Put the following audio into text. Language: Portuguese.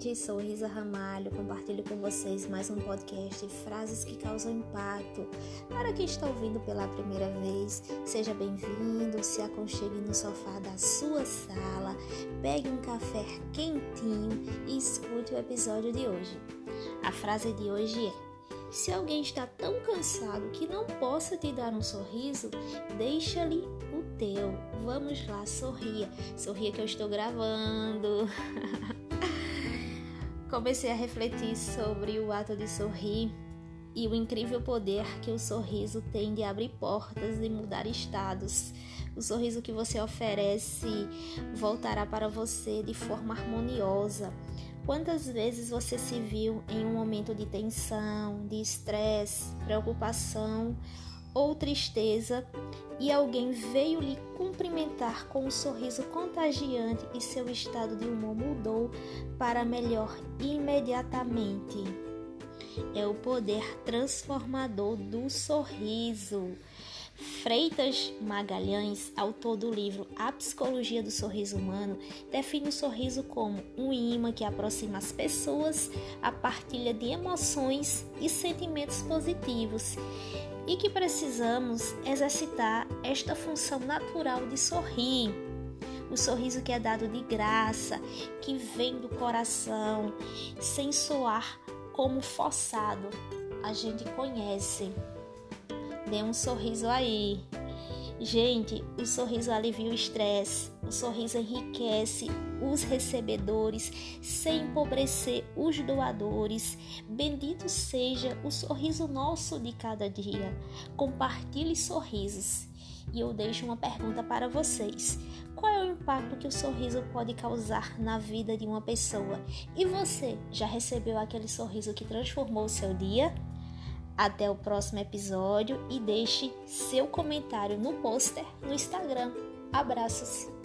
gente, sou Risa Ramalho, compartilho com vocês mais um podcast Frases que causam impacto. Para quem está ouvindo pela primeira vez, seja bem-vindo, se aconchegue no sofá da sua sala, pegue um café quentinho e escute o episódio de hoje. A frase de hoje é: Se alguém está tão cansado que não possa te dar um sorriso, deixa-lhe o teu. Vamos lá, sorria. Sorria que eu estou gravando. Comecei a refletir sobre o ato de sorrir e o incrível poder que o sorriso tem de abrir portas e mudar estados. O sorriso que você oferece voltará para você de forma harmoniosa. Quantas vezes você se viu em um momento de tensão, de estresse, preocupação tristeza e alguém veio lhe cumprimentar com um sorriso contagiante e seu estado de humor mudou para melhor imediatamente. É o poder transformador do sorriso. Freitas Magalhães, autor do livro A Psicologia do Sorriso Humano, define o sorriso como um imã que aproxima as pessoas a partilha de emoções e sentimentos positivos e que precisamos exercitar esta função natural de sorrir. O sorriso que é dado de graça, que vem do coração, sem soar como forçado. A gente conhece. Dê um sorriso aí. Gente, o sorriso alivia o estresse, o sorriso enriquece os recebedores sem empobrecer os doadores. Bendito seja o sorriso nosso de cada dia. Compartilhe sorrisos. E eu deixo uma pergunta para vocês: qual é o impacto que o sorriso pode causar na vida de uma pessoa? E você já recebeu aquele sorriso que transformou o seu dia? Até o próximo episódio e deixe seu comentário no pôster no Instagram. Abraços!